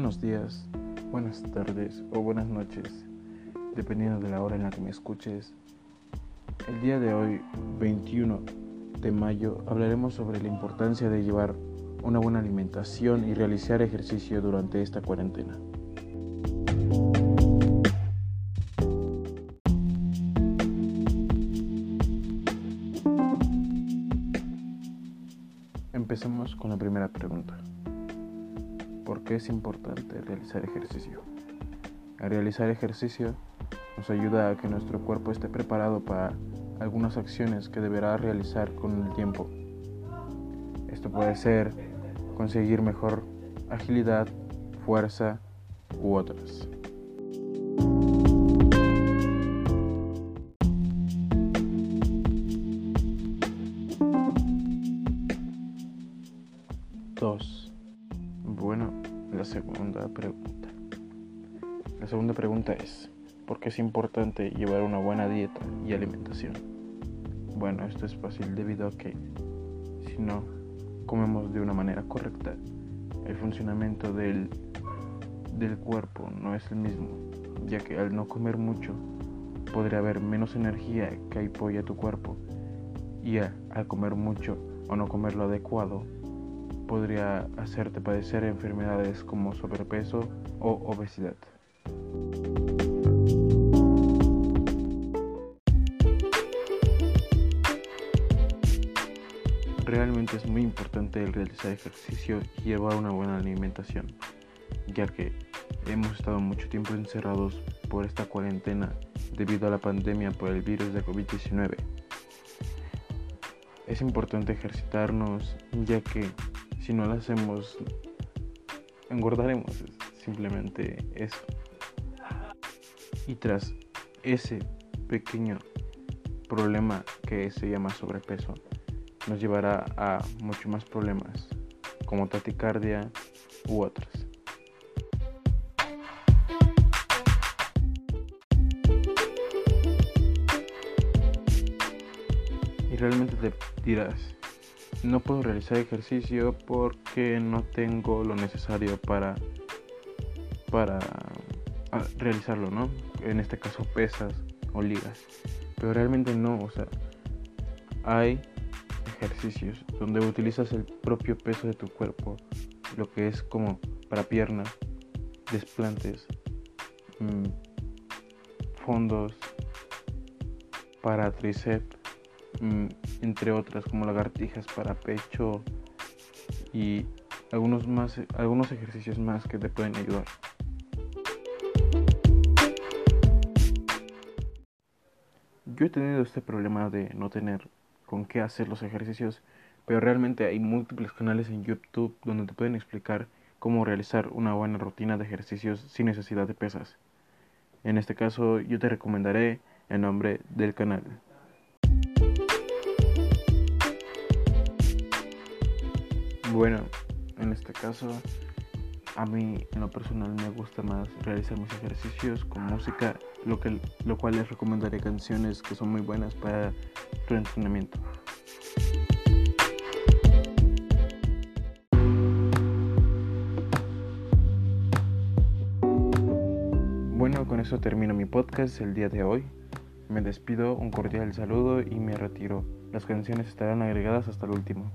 buenos días, buenas tardes o buenas noches, dependiendo de la hora en la que me escuches. El día de hoy, 21 de mayo, hablaremos sobre la importancia de llevar una buena alimentación y realizar ejercicio durante esta cuarentena. Empecemos con la primera pregunta. ¿Por qué es importante realizar ejercicio? Al realizar ejercicio nos ayuda a que nuestro cuerpo esté preparado para algunas acciones que deberá realizar con el tiempo. Esto puede ser conseguir mejor agilidad, fuerza u otras. Dos. Bueno, la segunda pregunta. La segunda pregunta es, ¿por qué es importante llevar una buena dieta y alimentación? Bueno, esto es fácil debido a que si no comemos de una manera correcta, el funcionamiento del, del cuerpo no es el mismo, ya que al no comer mucho podría haber menos energía que apoya tu cuerpo y al comer mucho o no comer lo adecuado podría hacerte padecer enfermedades como sobrepeso o obesidad. Realmente es muy importante el realizar ejercicio y llevar una buena alimentación, ya que hemos estado mucho tiempo encerrados por esta cuarentena debido a la pandemia por el virus de COVID-19. Es importante ejercitarnos ya que si no lo hacemos, engordaremos, simplemente eso. Y tras ese pequeño problema que se llama sobrepeso, nos llevará a muchos más problemas, como taticardia u otras. Realmente te dirás, no puedo realizar ejercicio porque no tengo lo necesario para para ah, realizarlo, ¿no? En este caso pesas o ligas. Pero realmente no, o sea, hay ejercicios donde utilizas el propio peso de tu cuerpo, lo que es como para piernas, desplantes, mm, fondos, para tríceps entre otras como lagartijas para pecho y algunos más algunos ejercicios más que te pueden ayudar. Yo he tenido este problema de no tener con qué hacer los ejercicios, pero realmente hay múltiples canales en YouTube donde te pueden explicar cómo realizar una buena rutina de ejercicios sin necesidad de pesas. En este caso yo te recomendaré el nombre del canal. Bueno, en este caso, a mí en lo personal me gusta más realizar mis ejercicios con música, lo, que, lo cual les recomendaré canciones que son muy buenas para tu entrenamiento. Bueno, con eso termino mi podcast el día de hoy. Me despido, un cordial saludo y me retiro. Las canciones estarán agregadas hasta el último.